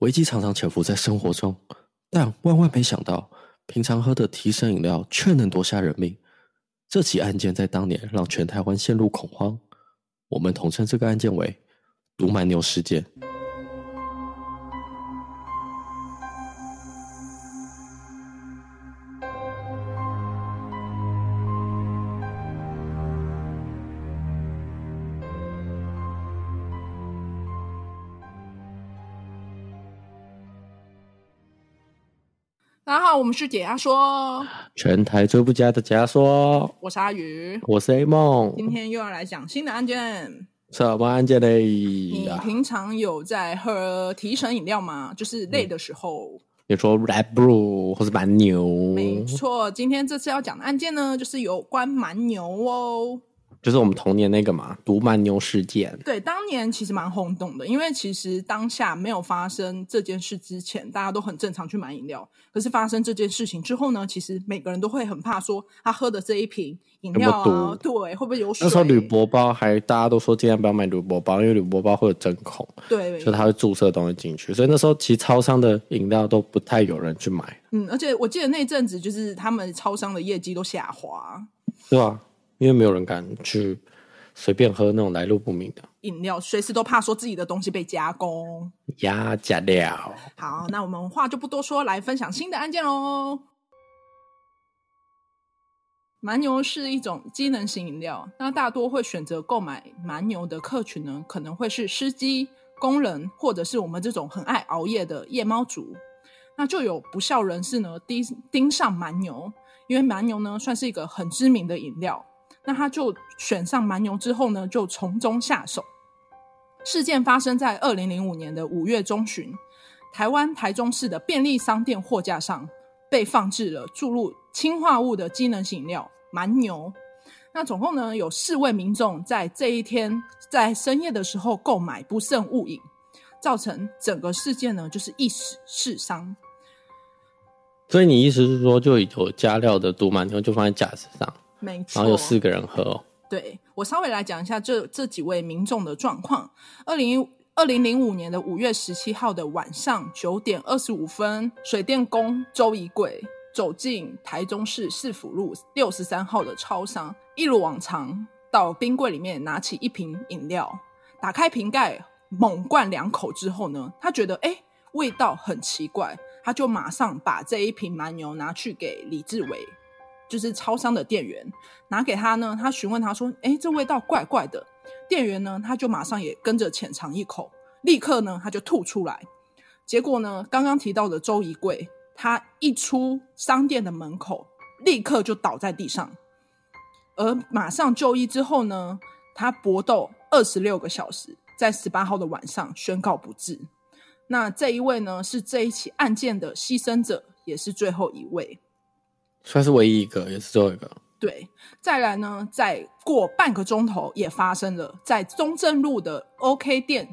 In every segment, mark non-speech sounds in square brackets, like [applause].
危机常常潜伏在生活中，但万万没想到，平常喝的提神饮料却能夺下人命。这起案件在当年让全台湾陷入恐慌，我们统称这个案件为“毒蛮牛事件”。我们是解压说，全台最不假的解压说。我是阿宇，我是 A 梦。今天又要来讲新的案件。什么案件嘞？你平常有在喝提神饮料吗？就是累的时候。比如说 Red Bull 或是蛮牛。没错，今天这次要讲的案件呢，就是有关蛮牛哦。就是我们童年那个嘛，毒蛮牛事件。对，当年其实蛮轰动的，因为其实当下没有发生这件事之前，大家都很正常去买饮料。可是发生这件事情之后呢，其实每个人都会很怕，说他喝的这一瓶饮料对，会不会有水？那时候铝箔包还大家都说尽量不要买铝箔包，因为铝箔包会有针孔，对，所以它会注射东西进去。所以那时候其实超商的饮料都不太有人去买。嗯，而且我记得那阵子就是他们超商的业绩都下滑，对啊，因为没有人敢去。随便喝那种来路不明的饮料，随时都怕说自己的东西被加工。呀，加料。好，那我们话就不多说，来分享新的案件喽。蛮牛是一种机能型饮料，那大多会选择购买蛮牛的客群呢，可能会是司机、工人，或者是我们这种很爱熬夜的夜猫族。那就有不肖人士呢，盯盯上蛮牛，因为蛮牛呢算是一个很知名的饮料。那他就选上蛮牛之后呢，就从中下手。事件发生在二零零五年的五月中旬，台湾台中市的便利商店货架上被放置了注入氰化物的机能型饮料蛮牛。那总共呢有四位民众在这一天在深夜的时候购买，不慎误饮，造成整个事件呢就是一死四伤。所以你意思是说，就有加料的毒蛮牛就放在架子上？没错，然后有四个人喝哦。对，我稍微来讲一下这这几位民众的状况。二零二零零五年的五月十七号的晚上九点二十五分，水电工周一贵走进台中市市府路六十三号的超商，一如往常到冰柜里面拿起一瓶饮料，打开瓶盖猛灌两口之后呢，他觉得哎味道很奇怪，他就马上把这一瓶蛮牛拿去给李志伟。就是超商的店员拿给他呢，他询问他说：“诶，这味道怪怪的。”店员呢，他就马上也跟着浅尝一口，立刻呢，他就吐出来。结果呢，刚刚提到的周一贵，他一出商店的门口，立刻就倒在地上，而马上就医之后呢，他搏斗二十六个小时，在十八号的晚上宣告不治。那这一位呢，是这一起案件的牺牲者，也是最后一位。算是唯一一个，也是最后一个。对，再来呢，再过半个钟头，也发生了在中正路的 OK 店，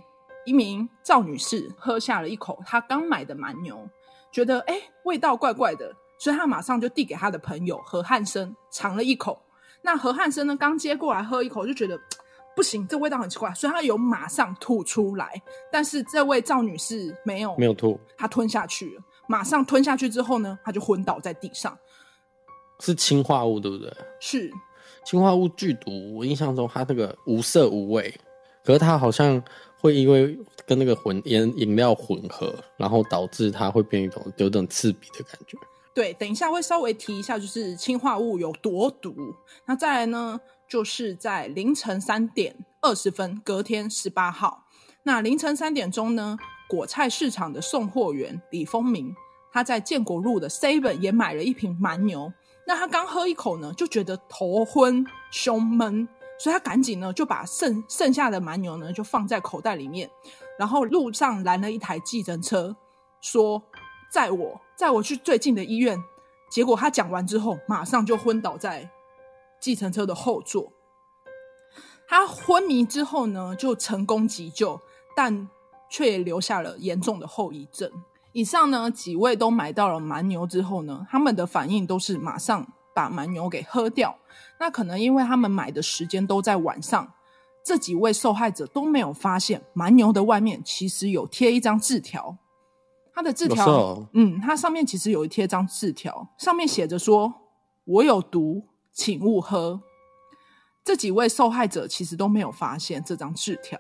一名赵女士喝下了一口她刚买的蛮牛，觉得哎味道怪怪的，所以她马上就递给她的朋友何汉生尝了一口。那何汉生呢，刚接过来喝一口，就觉得不行，这味道很奇怪，所以他有马上吐出来。但是这位赵女士没有没有吐，她吞下去了。马上吞下去之后呢，她就昏倒在地上。是氰化物，对不对？是氰化物剧毒。我印象中，它那个无色无味，可是它好像会因为跟那个混饮饮料混合，然后导致它会变一种有点刺鼻的感觉。对，等一下会稍微提一下，就是氰化物有多毒。那再来呢，就是在凌晨三点二十分，隔天十八号，那凌晨三点钟呢，果菜市场的送货员李丰明，他在建国路的 Seven 也买了一瓶蛮牛。那他刚喝一口呢，就觉得头昏胸闷，所以他赶紧呢就把剩剩下的蛮牛呢就放在口袋里面，然后路上拦了一台计程车，说载我载我去最近的医院。结果他讲完之后，马上就昏倒在计程车的后座。他昏迷之后呢，就成功急救，但却也留下了严重的后遗症。以上呢几位都买到了蛮牛之后呢，他们的反应都是马上把蛮牛给喝掉。那可能因为他们买的时间都在晚上，这几位受害者都没有发现蛮牛的外面其实有贴一张字条，他的字条，哦、嗯，它上面其实有一贴张字条，上面写着说：“我有毒，请勿喝。”这几位受害者其实都没有发现这张字条，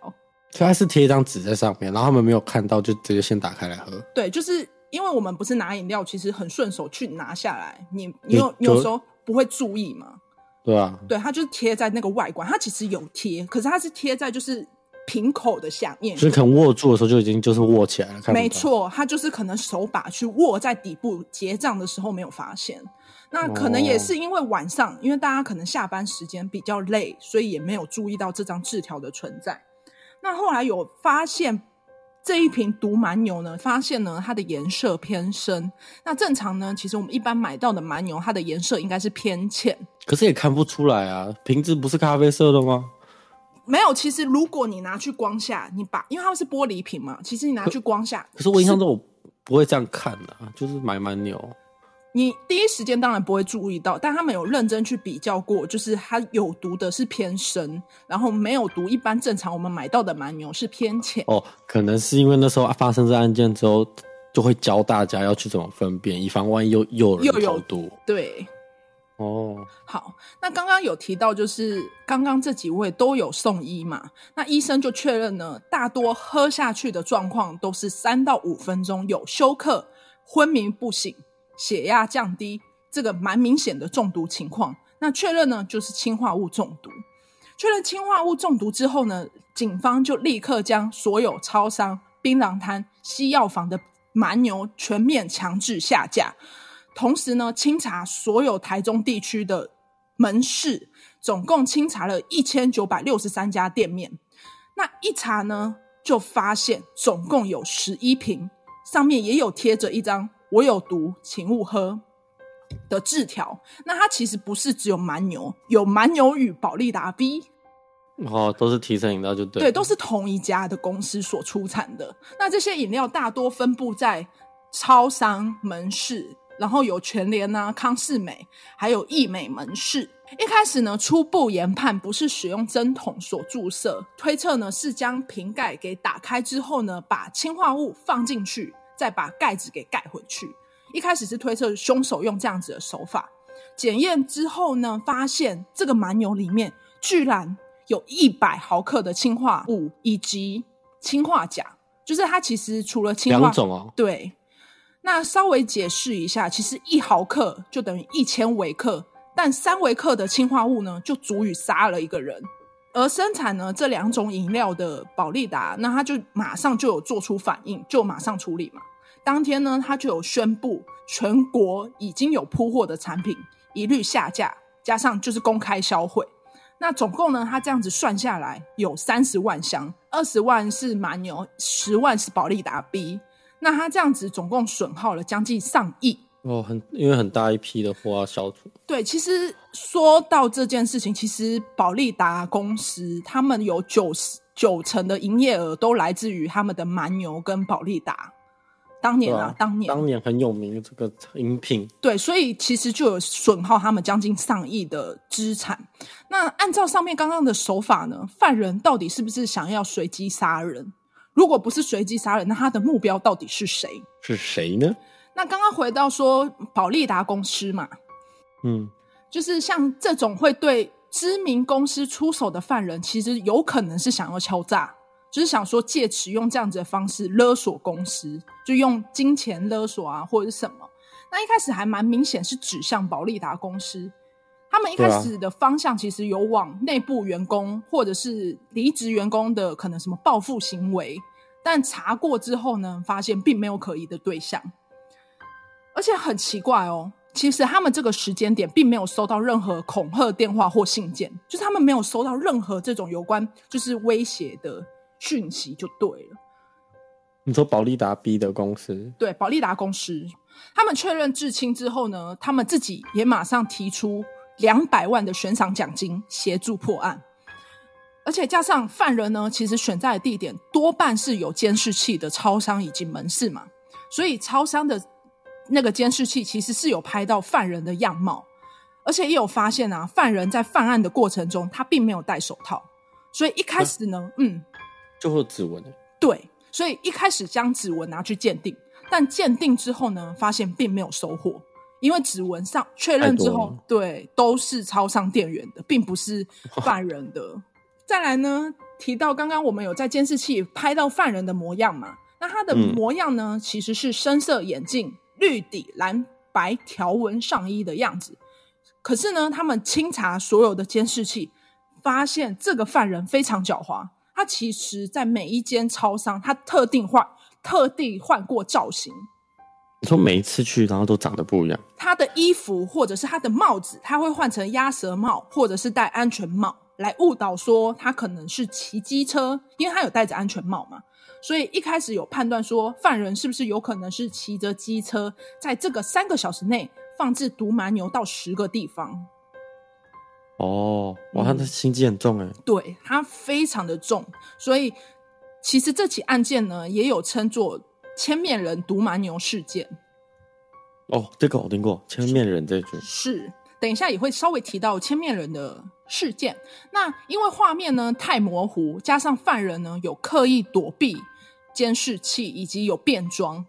他是贴一张纸在上面，然后他们没有看到，就直接先打开来喝。对，就是因为我们不是拿饮料，其实很顺手去拿下来，你你有你有时候不会注意嘛？对啊，对，它就是贴在那个外观，它其实有贴，可是它是贴在就是。瓶口的下面，所以可能握住的时候就已经就是握起来了。没错，它就是可能手把去握在底部，结账的时候没有发现。那可能也是因为晚上，哦、因为大家可能下班时间比较累，所以也没有注意到这张字条的存在。那后来有发现这一瓶毒蛮牛呢，发现呢它的颜色偏深。那正常呢，其实我们一般买到的蛮牛，它的颜色应该是偏浅。可是也看不出来啊，瓶子不是咖啡色的吗？没有，其实如果你拿去光下，你把，因为它们是玻璃瓶嘛，其实你拿去光下。可，可是我印象中我不会这样看的，啊，就是买蛮牛。你第一时间当然不会注意到，但他们有认真去比较过，就是它有毒的是偏深，然后没有毒，一般正常我们买到的蛮牛是偏浅。哦，可能是因为那时候发生这案件之后，就会教大家要去怎么分辨，以防万一又又有人投毒。对。哦，好，那刚刚有提到，就是刚刚这几位都有送医嘛？那医生就确认呢，大多喝下去的状况都是三到五分钟有休克、昏迷不醒、血压降低，这个蛮明显的中毒情况。那确认呢，就是氰化物中毒。确认氰化物中毒之后呢，警方就立刻将所有超商、槟榔摊、西药房的蛮牛全面强制下架。同时呢，清查所有台中地区的门市，总共清查了一千九百六十三家店面。那一查呢，就发现总共有十一瓶，上面也有贴着一张“我有毒，请勿喝”的字条。那它其实不是只有蛮牛，有蛮牛与保利达 B，哦，都是提神饮料，就对，对，都是同一家的公司所出产的。那这些饮料大多分布在超商门市。然后有全联啊、康士美，还有义美门市。一开始呢，初步研判不是使用针筒所注射，推测呢是将瓶盖给打开之后呢，把氰化物放进去，再把盖子给盖回去。一开始是推测凶手用这样子的手法。检验之后呢，发现这个蛮牛里面居然有一百毫克的氰化物以及氰化钾，就是它其实除了氰化，两种哦，对。那稍微解释一下，其实一毫克就等于一千微克，但三微克的氰化物呢，就足以杀了一个人。而生产呢这两种饮料的保利达，那他就马上就有做出反应，就马上处理嘛。当天呢，他就有宣布全国已经有铺货的产品一律下架，加上就是公开销毁。那总共呢，他这样子算下来有三十万箱，二十万是蛮牛，十万是保利达 B。那他这样子总共损耗了将近上亿哦，很因为很大一批的货要消除。对，其实说到这件事情，其实保利达公司他们有九十九成的营业额都来自于他们的蛮牛跟保利达。当年啊，啊当年当年很有名的这个饮品。对，所以其实就有损耗他们将近上亿的资产。那按照上面刚刚的手法呢，犯人到底是不是想要随机杀人？如果不是随机杀人，那他的目标到底是谁？是谁呢？那刚刚回到说保利达公司嘛，嗯，就是像这种会对知名公司出手的犯人，其实有可能是想要敲诈，就是想说借此用这样子的方式勒索公司，就用金钱勒索啊，或者是什么。那一开始还蛮明显是指向保利达公司。他们一开始的方向其实有往内部员工或者是离职员工的可能什么报复行为，但查过之后呢，发现并没有可疑的对象，而且很奇怪哦，其实他们这个时间点并没有收到任何恐吓电话或信件，就是他们没有收到任何这种有关就是威胁的讯息，就对了。你说保利达 B 的公司？对，保利达公司，他们确认至亲之后呢，他们自己也马上提出。两百万的悬赏奖金协助破案，而且加上犯人呢，其实选在的地点多半是有监视器的超商以及门市嘛，所以超商的那个监视器其实是有拍到犯人的样貌，而且也有发现啊，犯人在犯案的过程中他并没有戴手套，所以一开始呢，嗯，就会有指纹，对，所以一开始将指纹拿去鉴定。但鉴定之后呢，发现并没有收获，因为指纹上确认之后，对，都是超商店员的，并不是犯人的。再来呢，提到刚刚我们有在监视器拍到犯人的模样嘛？那他的模样呢，嗯、其实是深色眼镜、绿底蓝白条纹上衣的样子。可是呢，他们清查所有的监视器，发现这个犯人非常狡猾。他其实在每一间超商，他特定换、特地换过造型。你说每一次去，然后都长得不一样。他的衣服或者是他的帽子，他会换成鸭舌帽，或者是戴安全帽，来误导说他可能是骑机车，因为他有戴着安全帽嘛。所以一开始有判断说，犯人是不是有可能是骑着机车，在这个三个小时内放置毒蛮牛到十个地方。哦，哇，他的心机很重哎、嗯，对，他非常的重。所以其实这起案件呢，也有称作千面人毒蛮牛事件。哦，这个我听过，千面人这句是。等一下也会稍微提到千面人的事件。那因为画面呢太模糊，加上犯人呢有刻意躲避监视器以及有变装，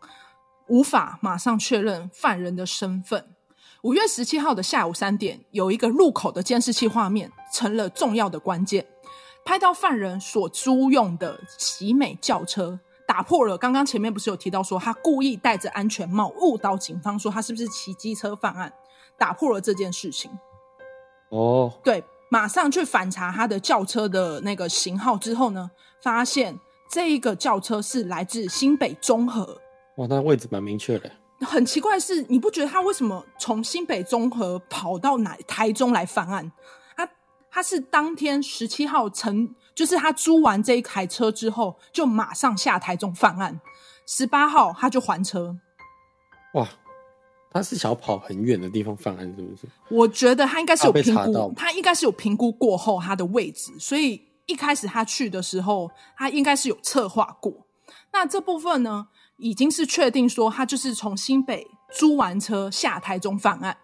无法马上确认犯人的身份。五月十七号的下午三点，有一个路口的监视器画面成了重要的关键，拍到犯人所租用的奇美轿车，打破了刚刚前面不是有提到说他故意戴着安全帽误导警方说他是不是骑机车犯案。打破了这件事情，哦，对，马上去反查他的轿车的那个型号之后呢，发现这一个轿车是来自新北中和。哇，那位置蛮明确的。很奇怪的是，你不觉得他为什么从新北综合跑到哪台中来犯案？他他是当天十七号乘，就是他租完这一台车之后，就马上下台中犯案。十八号他就还车。哇。他是想跑很远的地方犯案，是不是？我觉得他应该是有评估，他应该是有评估过后他的位置，所以一开始他去的时候，他应该是有策划过。那这部分呢，已经是确定说他就是从新北租完车下台中犯案。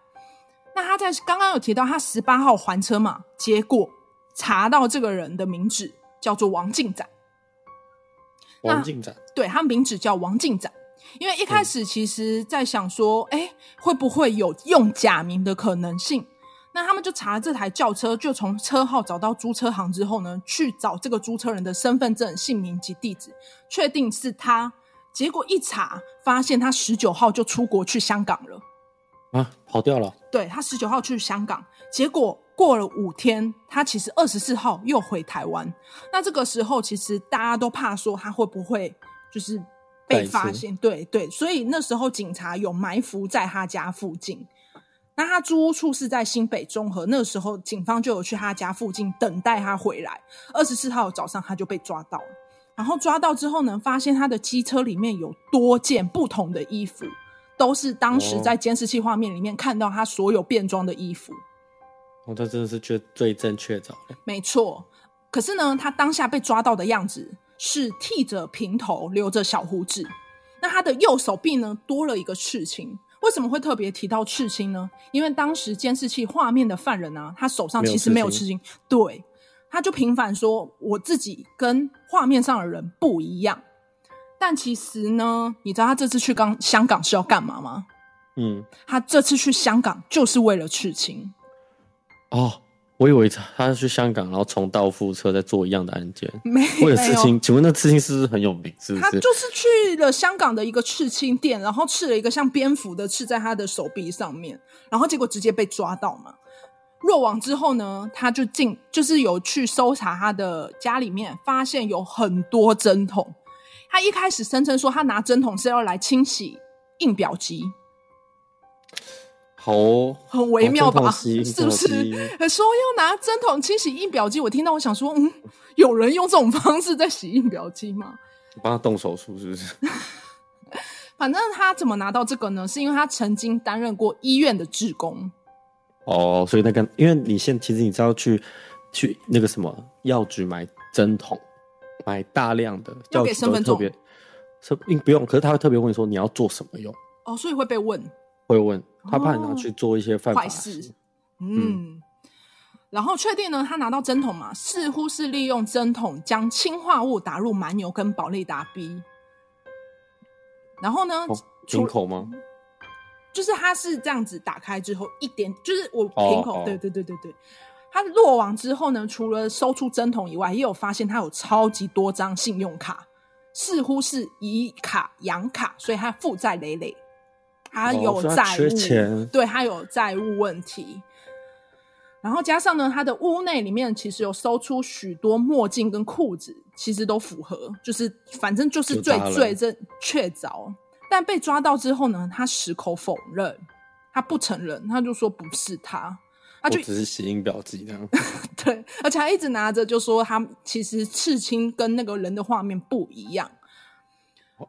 那他在刚刚有提到他十八号还车嘛？结果查到这个人的名字叫做王进展，王进展，对，他名字叫王进展。因为一开始其实在想说，哎、嗯，会不会有用假名的可能性？那他们就查了这台轿车，就从车号找到租车行之后呢，去找这个租车人的身份证、姓名及地址，确定是他。结果一查，发现他十九号就出国去香港了，啊，跑掉了。对，他十九号去香港，结果过了五天，他其实二十四号又回台湾。那这个时候，其实大家都怕说他会不会就是。被发现，对对，所以那时候警察有埋伏在他家附近。那他租屋处是在新北中和，那个时候警方就有去他家附近等待他回来。二十四号早上他就被抓到了，然后抓到之后呢，发现他的机车里面有多件不同的衣服，都是当时在监视器画面里面看到他所有变装的衣服。哦，他真的是最最正确的。没错，可是呢，他当下被抓到的样子。是剃着平头，留着小胡子。那他的右手臂呢，多了一个刺青。为什么会特别提到刺青呢？因为当时监视器画面的犯人呢、啊，他手上其实没有。刺青对，他就平反说：“我自己跟画面上的人不一样。”但其实呢，你知道他这次去刚香港是要干嘛吗？嗯，他这次去香港就是为了刺青。哦。我以为他他去香港，然后重蹈覆辙，再做一样的案件。[laughs] 没有，为了刺青，请问那刺青是不是很有名？是不是？他就是去了香港的一个刺青店，然后刺了一个像蝙蝠的刺在他的手臂上面，然后结果直接被抓到嘛。落网之后呢，他就进，就是有去搜查他的家里面，发现有很多针筒。他一开始声称说，他拿针筒是要来清洗印表机。好、哦，很微妙吧？是不是？[laughs] 说要拿针筒清洗印表机，我听到我想说，嗯，[laughs] 有人用这种方式在洗印表机吗？帮他动手术是不是？[laughs] 反正他怎么拿到这个呢？是因为他曾经担任过医院的志工。哦，所以那个，因为你现其实你知道去去那个什么药局买针筒，买大量的要给身份证，是不用，可是他会特别问你说你要做什么用？哦，所以会被问。会问他怕你拿去做一些犯法事，哦，嗯，然后确定呢，他拿到针筒嘛，似乎是利用针筒将氰化物打入蛮牛跟保利达 B，然后呢，哦、瓶口吗？就是它是这样子打开之后一点，就是我瓶口，哦、对对对对对。它落网之后呢，除了搜出针筒以外，也有发现它有超级多张信用卡，似乎是以卡养卡，所以它负债累累，他有债务，对，它有债务问题。然后加上呢，他的屋内里面其实有搜出许多墨镜跟裤子，其实都符合，就是反正就是最最正确凿。但被抓到之后呢，他矢口否认，他不承认，他就说不是他，他就只是谐音表记这样。[laughs] 对，而且他一直拿着就说他其实刺青跟那个人的画面不一样，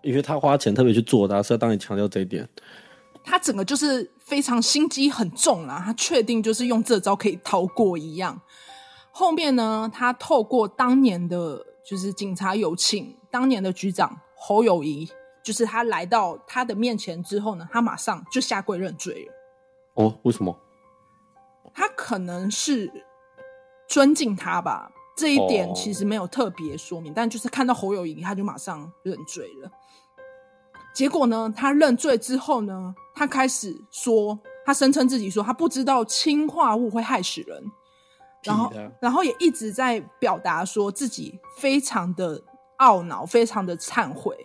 因为他花钱特别去做的，是要当你强调这一点。他整个就是非常心机很重啦，他确定就是用这招可以逃过一样。后面呢，他透过当年的，就是警察有请当年的局长侯友宜，就是他来到他的面前之后呢，他马上就下跪认罪了。哦，为什么？他可能是尊敬他吧，这一点其实没有特别说明，哦、但就是看到侯友宜，他就马上认罪了。结果呢，他认罪之后呢，他开始说，他声称自己说他不知道氰化物会害死人，然后，然后也一直在表达说自己非常的懊恼，非常的忏悔。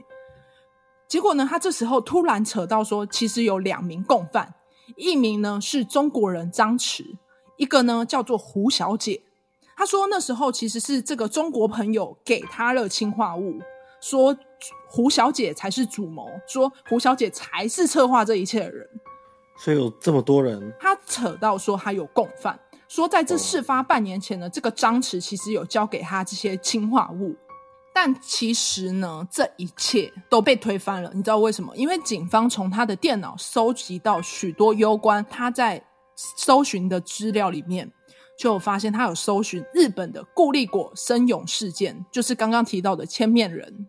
结果呢，他这时候突然扯到说，其实有两名共犯，一名呢是中国人张弛，一个呢叫做胡小姐。他说那时候其实是这个中国朋友给他了氰化物。说胡小姐才是主谋，说胡小姐才是策划这一切的人，所以有这么多人。他扯到说他有共犯，说在这事发半年前呢，这个张弛其实有交给他这些氰化物，但其实呢，这一切都被推翻了。你知道为什么？因为警方从他的电脑收集到许多攸关他在搜寻的资料里面。就发现他有搜寻日本的顾立果生勇事件，就是刚刚提到的千面人。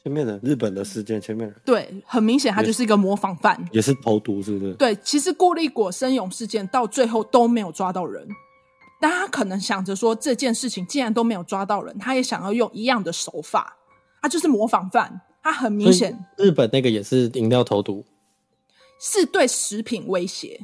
千面人，日本的事件，千面人。对，很明显他就是一个模仿犯，也是投毒，是不是？对，其实顾立果生勇事件到最后都没有抓到人，但他可能想着说，这件事情既然都没有抓到人，他也想要用一样的手法，他就是模仿犯，他很明显。日本那个也是饮料投毒，是对食品威胁。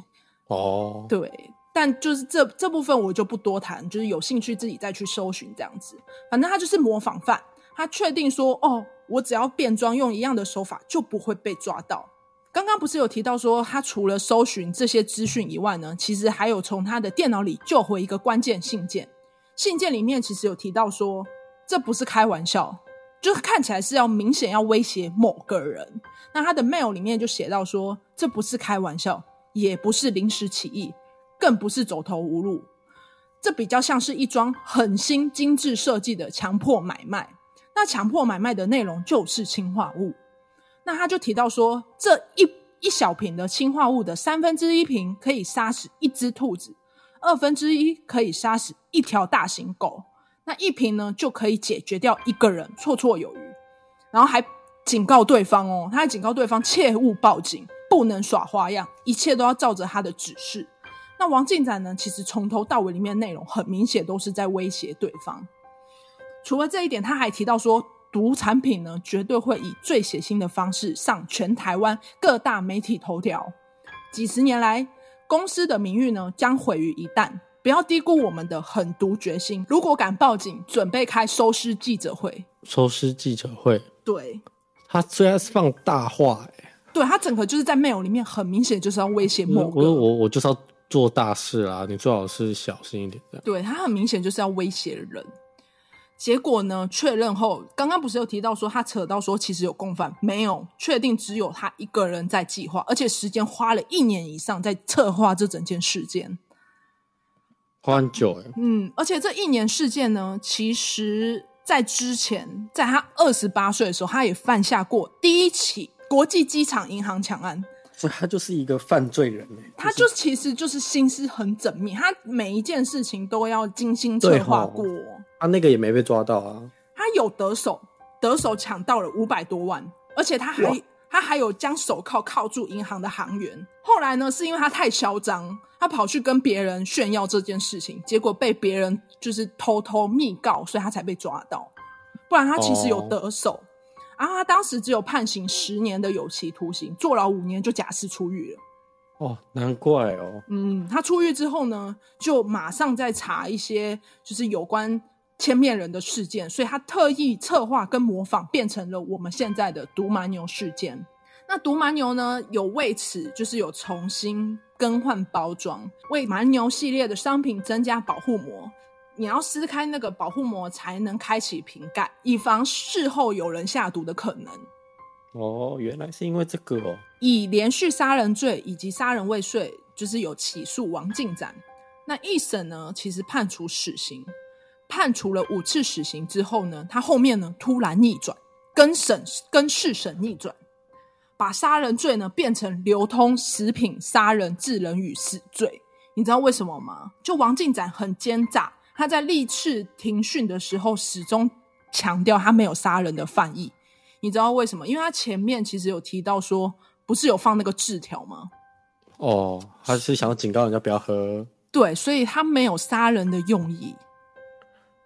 哦，对。但就是这这部分我就不多谈，就是有兴趣自己再去搜寻这样子。反正他就是模仿犯，他确定说，哦，我只要变装用一样的手法就不会被抓到。刚刚不是有提到说，他除了搜寻这些资讯以外呢，其实还有从他的电脑里救回一个关键信件。信件里面其实有提到说，这不是开玩笑，就是看起来是要明显要威胁某个人。那他的 mail 里面就写到说，这不是开玩笑，也不是临时起意。更不是走投无路，这比较像是一桩狠心、精致设计的强迫买卖。那强迫买卖的内容就是氰化物。那他就提到说，这一一小瓶的氰化物的三分之一瓶可以杀死一只兔子，二分之一可以杀死一条大型狗，那一瓶呢就可以解决掉一个人，绰绰有余。然后还警告对方哦，他还警告对方切勿报警，不能耍花样，一切都要照着他的指示。那王进展呢？其实从头到尾里面内容很明显都是在威胁对方。除了这一点，他还提到说，毒产品呢绝对会以最血腥的方式上全台湾各大媒体头条。几十年来，公司的名誉呢将毁于一旦。不要低估我们的狠毒决心。如果敢报警，准备开收尸记者会。收尸记者会。对。他虽然是放大话，哎，对他整个就是在 mail 里面很明显就是要威胁某个。我我我就是要。做大事啊，你最好是小心一点的。对，他很明显就是要威胁人。结果呢，确认后，刚刚不是有提到说他扯到说其实有共犯，没有确定只有他一个人在计划，而且时间花了一年以上在策划这整件事件，花很久哎。嗯，而且这一年事件呢，其实在之前，在他二十八岁的时候，他也犯下过第一起国际机场银行抢案。所以他就是一个犯罪人，他就其实就是心思很缜密，他每一件事情都要精心策划过。他那个也没被抓到啊，他有得手，得手抢到了五百多万，而且他还他还有将手铐铐住银行的行员。后来呢，是因为他太嚣张，他跑去跟别人炫耀这件事情，结果被别人就是偷偷密告，所以他才被抓到。不然他其实有得手。哦啊，他当时只有判刑十年的有期徒刑，坐牢五年就假释出狱了。哦，难怪哦。嗯，他出狱之后呢，就马上在查一些就是有关千面人的事件，所以他特意策划跟模仿，变成了我们现在的毒蛮牛事件。那毒蛮牛呢，有为此就是有重新更换包装，为蛮牛系列的商品增加保护膜。你要撕开那个保护膜才能开启瓶盖，以防事后有人下毒的可能。哦，原来是因为这个哦。以连续杀人罪以及杀人未遂，就是有起诉王进展。那一审呢，其实判处死刑，判处了五次死刑之后呢，他后面呢突然逆转，更审更四审逆转，把杀人罪呢变成流通食品杀人致人于死罪。你知道为什么吗？就王进展很奸诈。他在历次庭讯的时候，始终强调他没有杀人的犯意。你知道为什么？因为他前面其实有提到说，不是有放那个字条吗？哦，他是想要警告人家不要喝。对，所以他没有杀人的用意。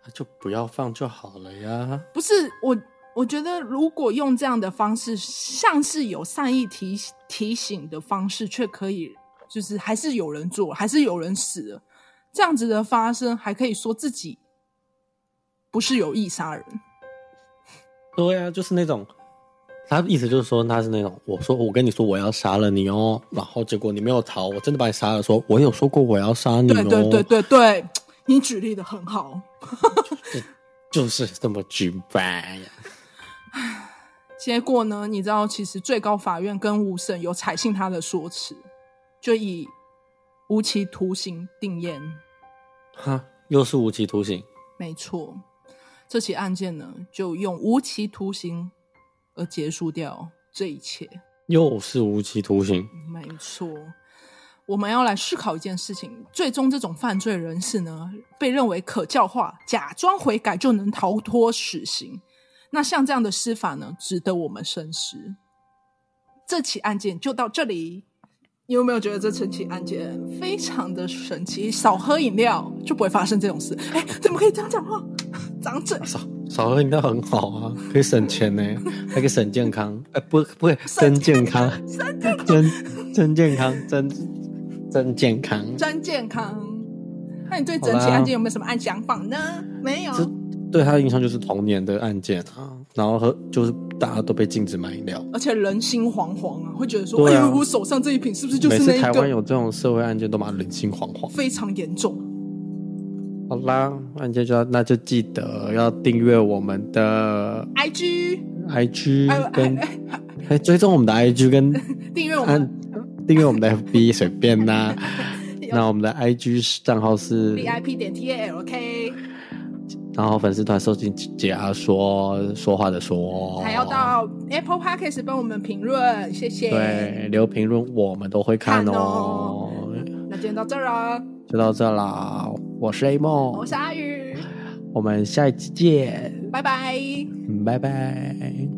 那就不要放就好了呀。不是我，我觉得如果用这样的方式，像是有善意提提醒的方式，却可以，就是还是有人做，还是有人死了。这样子的发生，还可以说自己不是有意杀人。对啊，就是那种，他的意思就是说他是那种，我说我跟你说我要杀了你哦，然后结果你没有逃，我真的把你杀了说，说我有说过我要杀你哦。对对对对对，你举例的很好，就，就是这么举办。结果呢，你知道，其实最高法院跟五审有采信他的说辞，就以无期徒刑定谳。哈，又是无期徒刑。没错，这起案件呢，就用无期徒刑而结束掉这一切。又是无期徒刑。没错，我们要来思考一件事情：最终这种犯罪人士呢，被认为可教化，假装悔改就能逃脱死刑。那像这样的司法呢，值得我们深思。这起案件就到这里。你有没有觉得这整起案件非常的神奇？少喝饮料就不会发生这种事。哎，怎么可以这样讲话？长嘴。少少喝饮料很好啊，可以省钱呢，还可以省健康。哎，不，不会真健康，真真健康，真真健康，真健康。那你对整起案件有没有什么案想法呢？没有。这对他的印象就是童年的案件啊，然后和就是。大家都被禁止买饮料，而且人心惶惶啊，会觉得说：“啊、哎呦，我手上这一瓶是不是就是那个？”每次台湾有这种社会案件，都蛮人心惶惶，非常严重。好啦，案件就要那就记得要订阅我们的 IG，IG 跟哎 [laughs] 追踪我们的 IG 跟订阅我们订阅我们的 FB 随便啦、[laughs] 啊。那我们的 IG 账号是 VIP 点 TALK。然后粉丝团收集解压说说话的说，还要到 Apple Podcast 帮我们评论，谢谢。对，留评论我们都会看哦。看哦，那今天到这儿了，就到这啦。我是 A 梦，我是阿宇，我们下一期见，拜拜，拜拜。